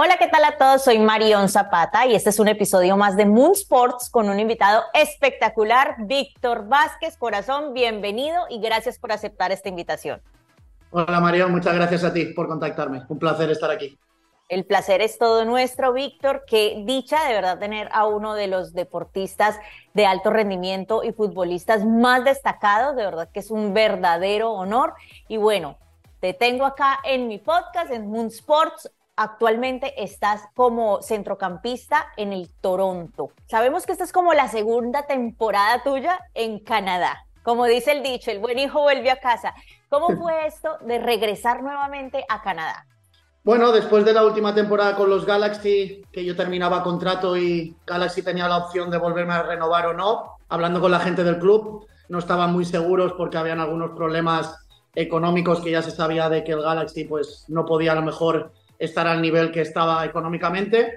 Hola, ¿qué tal a todos? Soy Marion Zapata y este es un episodio más de Moon Sports con un invitado espectacular, Víctor Vázquez. Corazón, bienvenido y gracias por aceptar esta invitación. Hola Marion, muchas gracias a ti por contactarme. Un placer estar aquí. El placer es todo nuestro, Víctor. Qué dicha de verdad tener a uno de los deportistas de alto rendimiento y futbolistas más destacados. De verdad que es un verdadero honor. Y bueno, te tengo acá en mi podcast, en Moon Sports, actualmente estás como centrocampista en el Toronto. Sabemos que esta es como la segunda temporada tuya en Canadá. Como dice el dicho, el buen hijo vuelve a casa. ¿Cómo fue esto de regresar nuevamente a Canadá? Bueno, después de la última temporada con los Galaxy, que yo terminaba contrato y Galaxy tenía la opción de volverme a renovar o no, hablando con la gente del club, no estaban muy seguros porque habían algunos problemas económicos que ya se sabía de que el Galaxy pues no podía a lo mejor estar al nivel que estaba económicamente.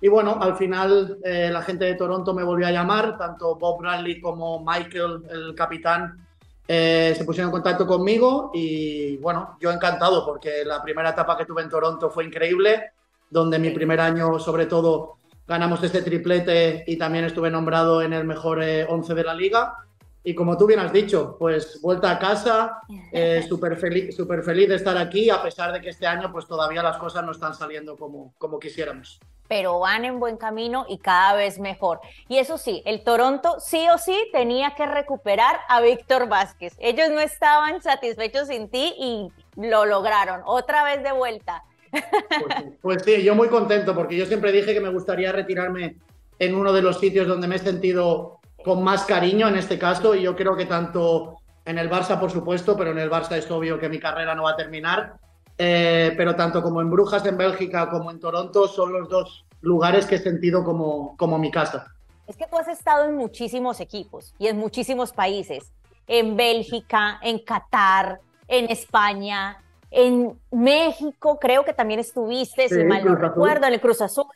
Y bueno, al final eh, la gente de Toronto me volvió a llamar, tanto Bob Bradley como Michael, el capitán, eh, se pusieron en contacto conmigo y bueno, yo encantado porque la primera etapa que tuve en Toronto fue increíble, donde mi primer año sobre todo ganamos este triplete y también estuve nombrado en el mejor 11 eh, de la liga. Y como tú bien has dicho, pues vuelta a casa, eh, súper feliz, super feliz de estar aquí, a pesar de que este año pues todavía las cosas no están saliendo como, como quisiéramos. Pero van en buen camino y cada vez mejor. Y eso sí, el Toronto sí o sí tenía que recuperar a Víctor Vázquez. Ellos no estaban satisfechos sin ti y lo lograron. Otra vez de vuelta. Pues, pues sí, yo muy contento porque yo siempre dije que me gustaría retirarme en uno de los sitios donde me he sentido con más cariño en este caso y yo creo que tanto en el Barça, por supuesto, pero en el Barça es obvio que mi carrera no va a terminar, eh, pero tanto como en Brujas, en Bélgica, como en Toronto, son los dos lugares que he sentido como, como mi casa. Es que tú has estado en muchísimos equipos y en muchísimos países, en Bélgica, en Qatar, en España, en México, creo que también estuviste, si mal no recuerdo, en el Cruz Azul.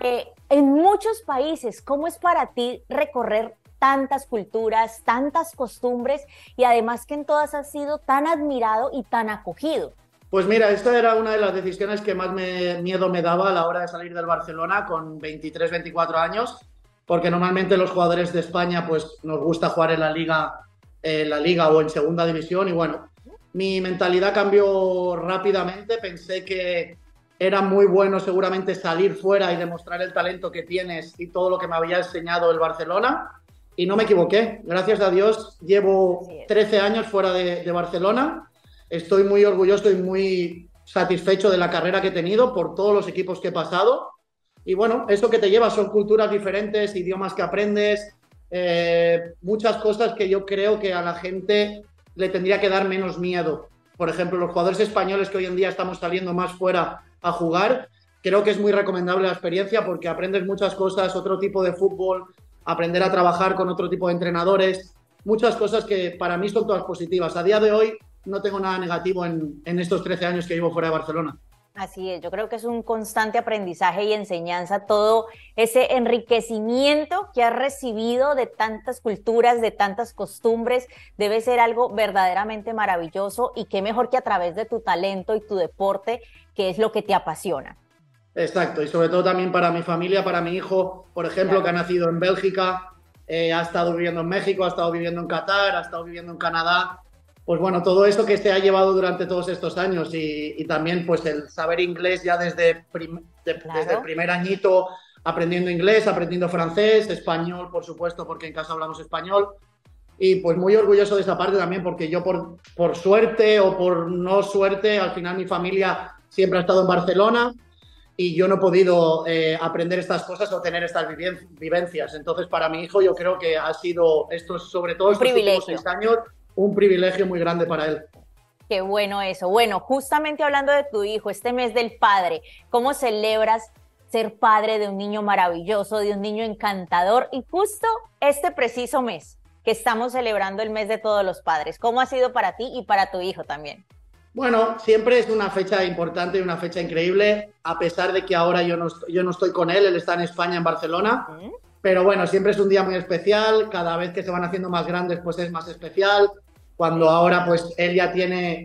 Eh, en muchos países, ¿cómo es para ti recorrer tantas culturas, tantas costumbres y además que en todas has sido tan admirado y tan acogido? Pues mira, esta era una de las decisiones que más miedo me daba a la hora de salir del Barcelona con 23, 24 años, porque normalmente los jugadores de España pues nos gusta jugar en la liga, en la liga o en segunda división y bueno, mi mentalidad cambió rápidamente, pensé que era muy bueno seguramente salir fuera y demostrar el talento que tienes y todo lo que me había enseñado el Barcelona. Y no me equivoqué. Gracias a Dios llevo 13 años fuera de, Barcelona. Estoy muy orgulloso y muy satisfecho de la carrera que he tenido por todos los equipos que he pasado. Y bueno, eso que te lleva son culturas diferentes, idiomas que aprendes, eh, muchas cosas que yo creo que a la gente le tendría que dar menos miedo. Por ejemplo, los jugadores españoles que hoy en día estamos saliendo más fuera a jugar. Creo que es muy recomendable la experiencia porque aprendes muchas cosas, otro tipo de fútbol, aprender a trabajar con otro tipo de entrenadores, muchas cosas que para mí son todas positivas. A día de hoy no tengo nada negativo en, en estos 13 años que llevo fuera de Barcelona. Así es, yo creo que es un constante aprendizaje y enseñanza, todo ese enriquecimiento que has recibido de tantas culturas, de tantas costumbres, debe ser algo verdaderamente maravilloso y qué mejor que a través de tu talento y tu deporte, que es lo que te apasiona. Exacto, y sobre todo también para mi familia, para mi hijo, por ejemplo, que ha nacido en Bélgica, eh, ha estado viviendo en México, ha estado viviendo en Qatar, ha estado viviendo en Canadá pues bueno, todo eso que se ha llevado durante todos estos años y, también pues el saber inglés ya desde, desde el primer añito aprendiendo inglés, aprendiendo francés, español, por supuesto, porque en casa hablamos español. Y pues muy orgulloso de esa parte también, porque yo por, por suerte o por no suerte, al final mi familia siempre ha estado en Barcelona y yo no he podido eh, aprender estas cosas o tener estas vivencias. Entonces, para mi hijo, yo creo que ha sido estos, sobre todo estos últimos seis años, un privilegio muy grande para él. Qué bueno eso. Bueno, justamente hablando de tu hijo, este mes del padre, ¿cómo celebras ser padre de un niño maravilloso, de un niño encantador y justo este preciso mes que estamos celebrando el mes de todos los padres? ¿Cómo ha sido para ti y para tu hijo también? Bueno, siempre es una fecha importante y una fecha increíble, a pesar de que ahora yo no, yo no estoy con él, él está en España, en Barcelona. Pero bueno, siempre es un día muy especial, cada vez que se van haciendo más grandes, pues es más especial. Cuando ahora, pues él ya tiene,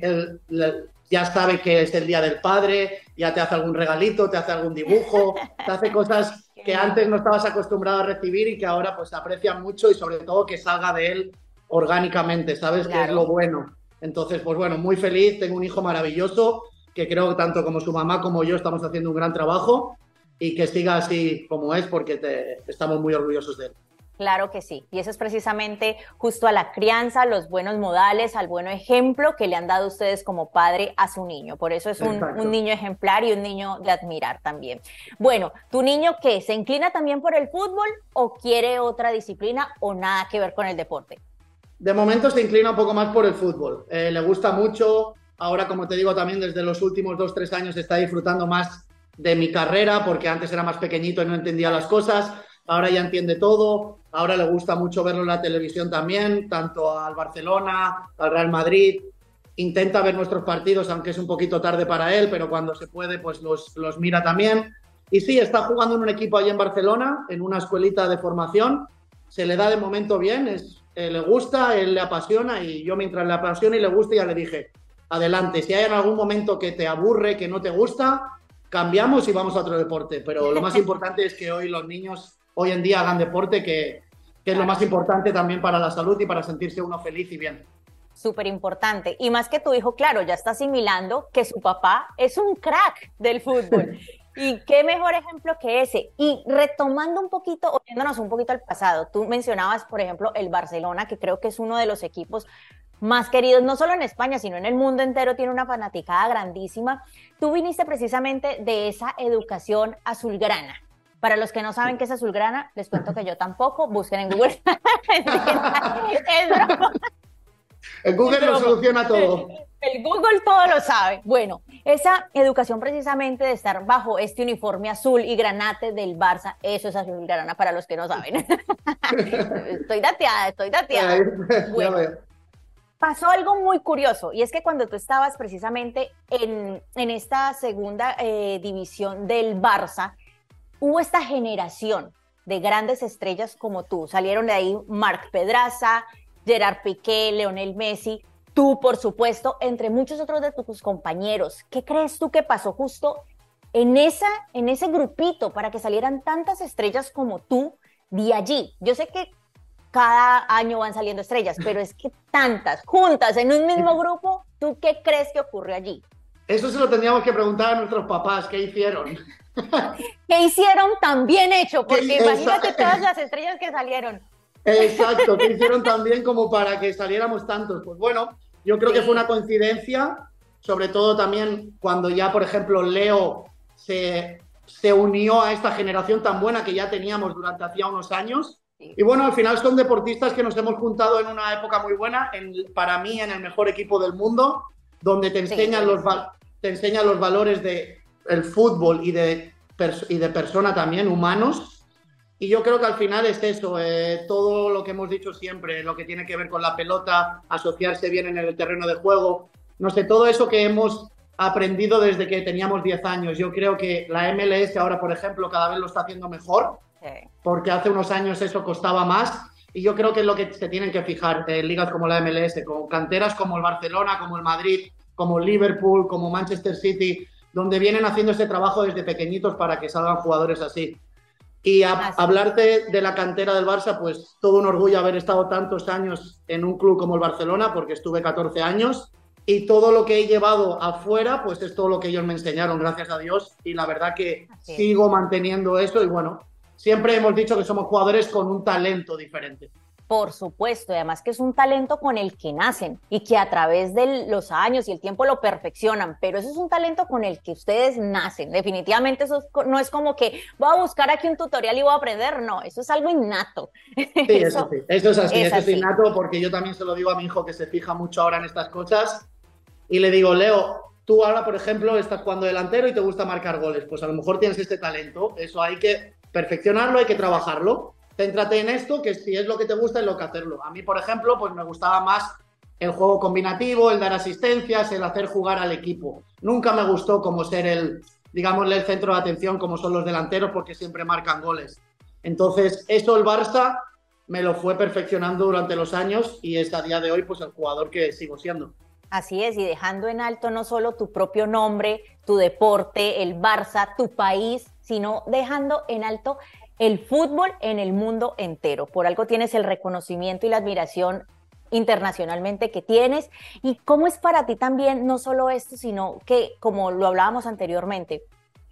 ya sabe que es el día del padre, ya te hace algún regalito, te hace algún dibujo, te hace cosas que antes no estabas acostumbrado a recibir y que ahora pues aprecia mucho y sobre todo que salga de él orgánicamente, ¿sabes? Que es lo bueno. Entonces, pues bueno, muy feliz, tengo un hijo maravilloso que creo que tanto como su mamá como yo estamos haciendo un gran trabajo y que siga así como es porque te, estamos muy orgullosos de él. Claro que sí, y eso es precisamente justo a la crianza, los buenos modales, al buen ejemplo que le han dado ustedes como padre a su niño. Por eso es un, un, niño ejemplar y un niño de admirar también. Bueno, ¿tu niño qué? ¿Se inclina también por el fútbol o quiere otra disciplina o nada que ver con el deporte? De momento se inclina un poco más por el fútbol. Eh, le gusta mucho. Ahora, como te digo, también desde los últimos dos, tres años está disfrutando más de mi carrera, porque antes era más pequeñito y no entendía las cosas. Ahora ya entiende todo. Ahora le gusta mucho verlo en la televisión también, tanto al Barcelona, al Real Madrid. Intenta ver nuestros partidos, aunque es un poquito tarde para él, pero cuando se puede, pues los, los mira también. Y sí, está jugando en un equipo allí en Barcelona, en una escuelita de formación. Se le da de momento bien, es eh, le gusta, él le apasiona y yo mientras le apasiona y le gusta ya le dije, adelante, si hay en algún momento que te aburre, que no te gusta, cambiamos y vamos a otro deporte. Pero lo más importante es que hoy los niños hoy en día hagan deporte, que, que es lo más importante también para la salud y para sentirse uno feliz y bien súper importante. Y más que tu hijo, claro, ya está asimilando que su papá es un crack del fútbol. Y qué mejor ejemplo que ese. Y retomando un poquito, oyéndonos un poquito al pasado, tú mencionabas, por ejemplo, el Barcelona, que creo que es uno de los equipos más queridos, no solo en España, sino en el mundo entero, tiene una fanaticada grandísima. Tú viniste precisamente de esa educación azulgrana. Para los que no saben qué es azulgrana, les cuento que yo tampoco, busquen en Google. El Google lo soluciona todo. El Google todo lo sabe. Bueno, esa educación precisamente de estar bajo este uniforme azul y granate del Barça, eso es azul y grana para los que no saben. estoy dateada, estoy dateada. Bueno, pasó algo muy curioso y es que cuando tú estabas precisamente en, en esta segunda eh, división del Barça, hubo esta generación de grandes estrellas como tú. Salieron de ahí Marc Pedraza, Gerard Piqué, Leonel Messi, tú, por supuesto, entre muchos otros de tus compañeros. ¿Qué crees tú que pasó justo en, esa, en ese grupito para que salieran tantas estrellas como tú de allí? Yo sé que cada año van saliendo estrellas, pero es que tantas juntas en un mismo grupo, ¿tú qué crees que ocurrió allí? Eso se lo tendríamos que preguntar a nuestros papás, ¿qué hicieron? ¿Qué hicieron tan bien hecho? Porque imagínate todas las estrellas que salieron. Exacto, que hicieron también como para que saliéramos tantos. Pues bueno, yo creo que fue una coincidencia, sobre todo también cuando ya, por ejemplo, Leo se, se unió a esta generación tan buena que ya teníamos durante hacía unos años. Y bueno, al final son deportistas que nos hemos juntado en una época muy buena, en, para mí en el mejor equipo del mundo, donde te enseñan, los, te enseñan los valores del el fútbol y de, y de persona también, humanos. Y yo creo que al final es eso, eh, todo lo que hemos dicho siempre, lo que tiene que ver con la pelota, asociarse bien en el terreno de juego, no sé, todo eso que hemos aprendido desde que teníamos 10 años. Yo creo que la MLS ahora, por ejemplo, cada vez lo está haciendo mejor, porque hace unos años eso costaba más. Y yo creo que es lo que se tienen que fijar en ligas como la MLS, con canteras como el Barcelona, como el Madrid, como el Liverpool, como Manchester City, donde vienen haciendo este trabajo desde pequeñitos para que salgan jugadores así. Y hablarte de la cantera del Barça, pues todo un orgullo haber estado tantos años en un club como el Barcelona, porque estuve 14 años. Y todo lo que he llevado afuera, pues es todo lo que ellos me enseñaron, gracias a Dios. Y la verdad que sigo manteniendo eso. Y bueno, siempre hemos dicho que somos jugadores con un talento diferente. Por supuesto, y además que es un talento con el que nacen y que a través de los años y el tiempo lo perfeccionan, pero eso es un talento con el que ustedes nacen. Definitivamente eso no es como que voy a buscar aquí un tutorial y voy a aprender, no, eso es algo innato. Sí, eso, sí. eso es así, eso es innato porque yo también se lo digo a mi hijo que se fija mucho ahora en estas cosas y le digo, Leo, tú ahora, por ejemplo, estás jugando delantero y te gusta marcar goles, pues a lo mejor tienes este talento, eso hay que perfeccionarlo, hay que trabajarlo céntrate en esto, que si es lo que te gusta, es lo que hacerlo. A mí, por ejemplo, pues me gustaba más el juego combinativo, el dar asistencias, el hacer jugar al equipo. Nunca me gustó como ser el, digámosle, el centro de atención como son los delanteros porque siempre marcan goles. Entonces, eso el Barça me lo fue perfeccionando durante los años y es a día de hoy pues el jugador que sigo siendo. Así es, y dejando en alto no solo tu propio nombre, tu deporte, el Barça, tu país, sino dejando en alto el fútbol en el mundo entero. Por algo tienes el reconocimiento y la admiración internacionalmente que tienes. ¿Y cómo es para ti también, no solo esto, sino que, como lo hablábamos anteriormente,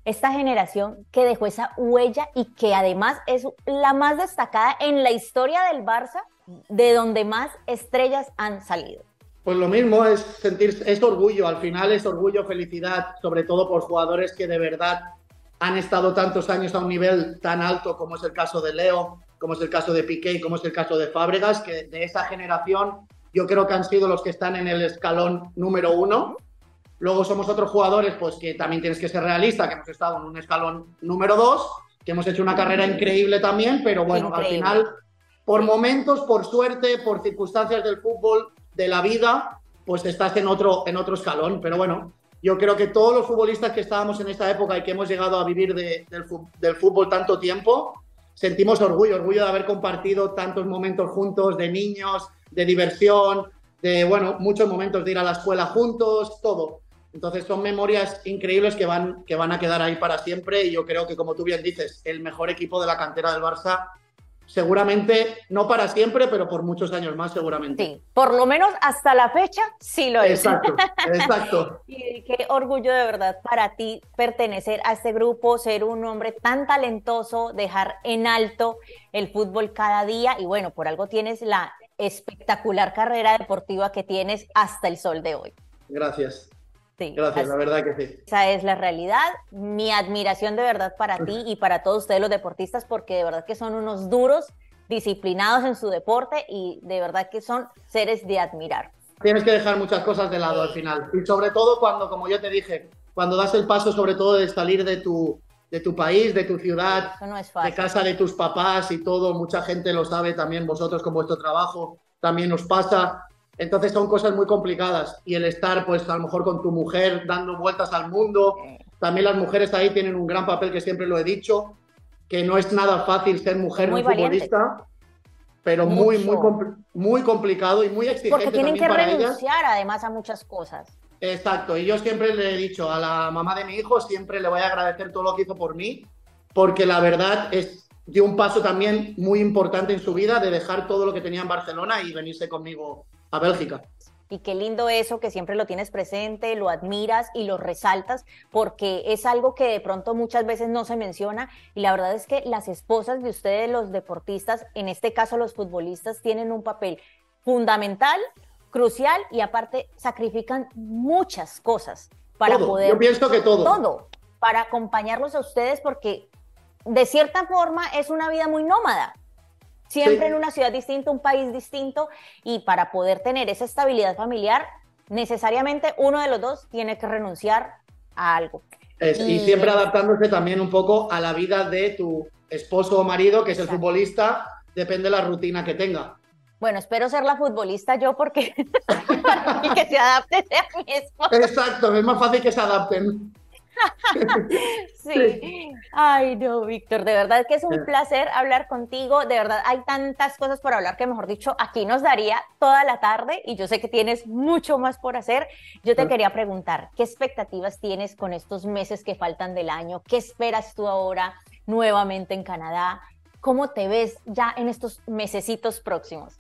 esta generación que dejó esa huella y que además es la más destacada en la historia del Barça, de donde más estrellas han salido? Pues lo mismo es sentir, es orgullo, al final es orgullo, felicidad, sobre todo por jugadores que de verdad han estado tantos años a un nivel tan alto como es el caso de Leo, como es el caso de Piqué como es el caso de Fábregas, que de esa generación yo creo que han sido los que están en el escalón número uno. Luego somos otros jugadores, pues que también tienes que ser realista, que hemos estado en un escalón número dos, que hemos hecho una carrera increíble también, pero bueno, al final, por momentos, por suerte, por circunstancias del fútbol, de la vida, pues estás en otro, en otro escalón. Pero bueno, yo creo que todos los futbolistas que estábamos en esta época y que hemos llegado a vivir del, del fútbol tanto tiempo, sentimos orgullo, orgullo de haber compartido tantos momentos juntos, de niños, de diversión, de, bueno, muchos momentos de ir a la escuela juntos, todo. Entonces son memorias increíbles que van, que van a quedar ahí para siempre y yo creo que, como tú bien dices, el mejor equipo de la cantera del Barça seguramente, no para siempre, pero por muchos años más seguramente. Sí, por lo menos hasta la fecha sí lo es. Exacto, exacto. y qué orgullo de verdad para ti pertenecer a este grupo, ser un hombre tan talentoso, dejar en alto el fútbol cada día y bueno, por algo tienes la espectacular carrera deportiva que tienes hasta el sol de hoy. Gracias. Gracias, la verdad que sí. Esa es la realidad. Mi admiración de verdad para ti y para todos ustedes los deportistas, porque de verdad que son unos duros, disciplinados en su deporte y de verdad que son seres de admirar. Tienes que dejar muchas cosas de lado al final. Y sobre todo cuando, como yo te dije, cuando das el paso sobre todo de salir de tu, de tu país, de tu ciudad, de casa de tus papás y todo, mucha gente lo sabe también vosotros con vuestro trabajo, también nos pasa entonces son cosas muy complicadas. Y el estar pues a lo mejor con tu mujer dando vueltas al mundo, también las mujeres ahí tienen un gran papel que siempre lo he dicho, que no es nada fácil ser mujer muy futbolista, pero muy, muy, muy complicado y muy exigente. Porque tienen que renunciar además a muchas cosas. Exacto, y yo siempre le he dicho a la mamá de mi hijo, siempre le voy a agradecer todo lo que hizo por mí, porque la verdad es dio un paso también muy importante en su vida de dejar todo lo que tenía en Barcelona y venirse conmigo a Bélgica. Y qué lindo eso, que siempre lo tienes presente, lo admiras y lo resaltas, porque es algo que de pronto muchas veces no se menciona. Y la verdad es que las esposas de ustedes, los deportistas, en este caso los futbolistas, tienen un papel fundamental, crucial y aparte sacrifican muchas cosas para poder... Yo pienso que todo. Todo, para acompañarlos a ustedes, porque de cierta forma es una vida muy nómada siempre en una ciudad distinta, un país distinto, y para poder tener esa estabilidad familiar, necesariamente uno de los dos tiene que renunciar a algo. y, siempre adaptándose también un poco a la vida de tu esposo o marido, que es el futbolista, depende de la rutina que tenga. Bueno, espero ser la futbolista yo porque que se adapte a mi esposo. Exacto, es más fácil que se adapten. sí. Ay, no, Víctor, de verdad que es un placer hablar contigo. De verdad, hay tantas cosas por hablar que, mejor dicho, aquí nos daría toda la tarde y yo sé que tienes mucho más por hacer. Yo te quería preguntar, ¿qué expectativas tienes con estos meses que faltan del año? ¿Qué esperas tú ahora nuevamente en Canadá? ¿Cómo te ves ya en estos mesecitos próximos?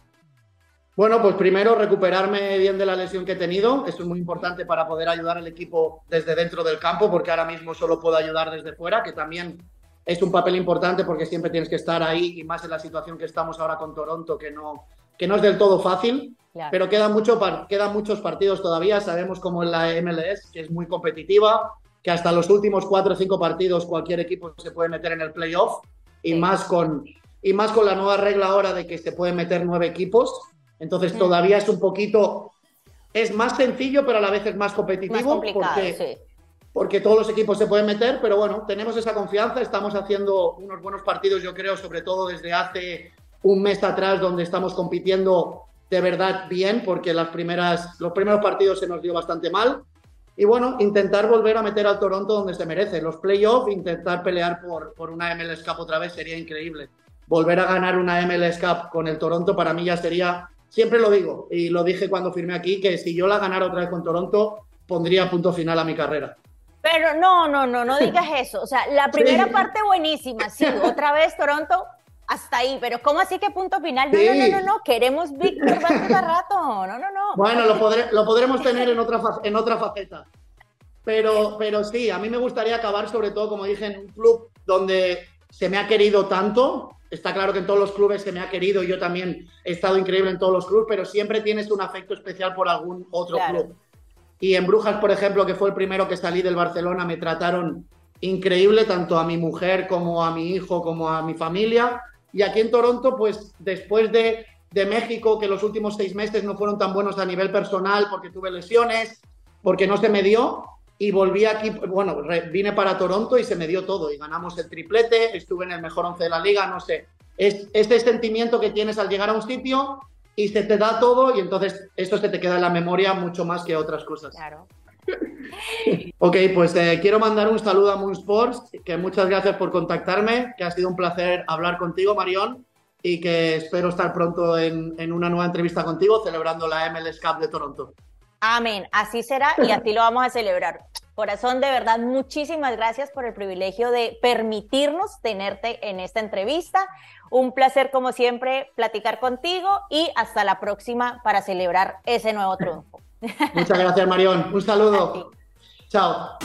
Bueno, pues primero recuperarme bien de la lesión que he tenido. Eso es muy importante para poder ayudar al equipo desde dentro del campo, porque ahora mismo solo puedo ayudar desde fuera, que también es un papel importante porque siempre tienes que estar ahí y más en la situación que estamos ahora con Toronto, que no, que no es del todo fácil. Pero quedan, mucho, quedan muchos partidos todavía. Sabemos cómo es la MLS, que es muy competitiva, que hasta los últimos cuatro o cinco partidos cualquier equipo se puede meter en el playoff y, más con, y más con la nueva regla ahora de que se pueden meter nueve equipos entonces mm. todavía es un poquito, es más sencillo, pero a la vez es más competitivo. porque, porque todos los equipos se pueden meter, pero bueno, tenemos esa confianza, estamos haciendo unos buenos partidos, yo creo, sobre todo desde hace un mes atrás, donde estamos compitiendo de verdad bien, porque las primeras, los primeros partidos se nos dio bastante mal. Y bueno, intentar volver a meter al Toronto donde se merece. Los playoffs, intentar pelear por, por una MLS Cup otra vez sería increíble. Volver a ganar una MLS Cup con el Toronto para mí ya sería siempre lo digo, y lo dije cuando firmé aquí, que si yo la ganara otra vez con Toronto, pondría punto final a mi carrera. Pero no, no, no, no digas eso. O sea, la primera parte buenísima, sí, otra vez Toronto, hasta ahí, pero ¿cómo así que punto final? No, no, no, no, no, queremos Víctor cada rato, no, no, no. Bueno, lo, lo podremos tener en otra, en otra faceta. Pero, pero sí, a mí me gustaría acabar sobre todo, como dije, en un club donde se me ha querido tanto. Está claro que en todos los clubes se me ha querido, yo también he estado increíble en todos los clubes, pero siempre tienes un afecto especial por algún otro club. Y en Brujas, por ejemplo, que fue el primero que salí del Barcelona, me trataron increíble, tanto a mi mujer como a mi hijo, como a mi familia. Y aquí en Toronto, pues después de, de México, que los últimos seis meses no fueron tan buenos a nivel personal porque tuve lesiones, porque no se me dio, y volví aquí, bueno, vine para Toronto y se me dio todo y ganamos el triplete, estuve en el mejor once de la liga, no sé. Es este sentimiento que tienes al llegar a un sitio y se te da todo y entonces esto se te queda en la memoria mucho más que otras cosas. Claro. ok, pues eh, quiero mandar un saludo a Moon Sports, que muchas gracias por contactarme, que ha sido un placer hablar contigo, Marión, y que espero estar pronto en, en una nueva entrevista contigo celebrando la MLS Cup de Toronto. Amén, así será y así lo vamos a celebrar. Corazón, de verdad, muchísimas gracias por el privilegio de permitirnos tenerte en esta entrevista. Un placer, como siempre, platicar contigo y hasta la próxima para celebrar ese nuevo triunfo. Muchas gracias, Marión. Un saludo. Chao.